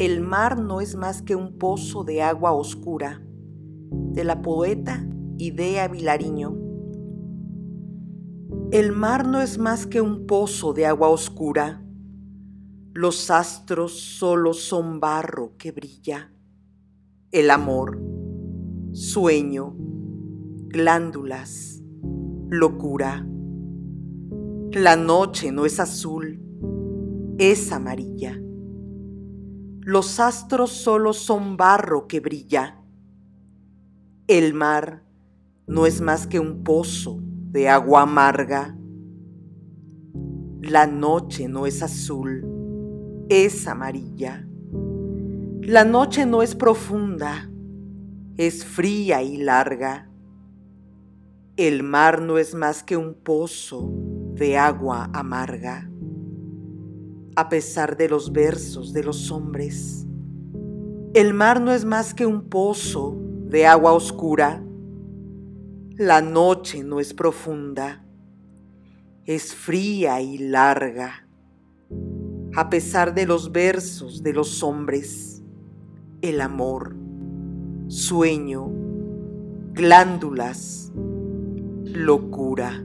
El mar no es más que un pozo de agua oscura, de la poeta Idea Vilariño. El mar no es más que un pozo de agua oscura, los astros solo son barro que brilla. El amor, sueño, glándulas, locura. La noche no es azul, es amarilla. Los astros solo son barro que brilla. El mar no es más que un pozo de agua amarga. La noche no es azul, es amarilla. La noche no es profunda, es fría y larga. El mar no es más que un pozo de agua amarga a pesar de los versos de los hombres. El mar no es más que un pozo de agua oscura. La noche no es profunda, es fría y larga. A pesar de los versos de los hombres, el amor, sueño, glándulas, locura.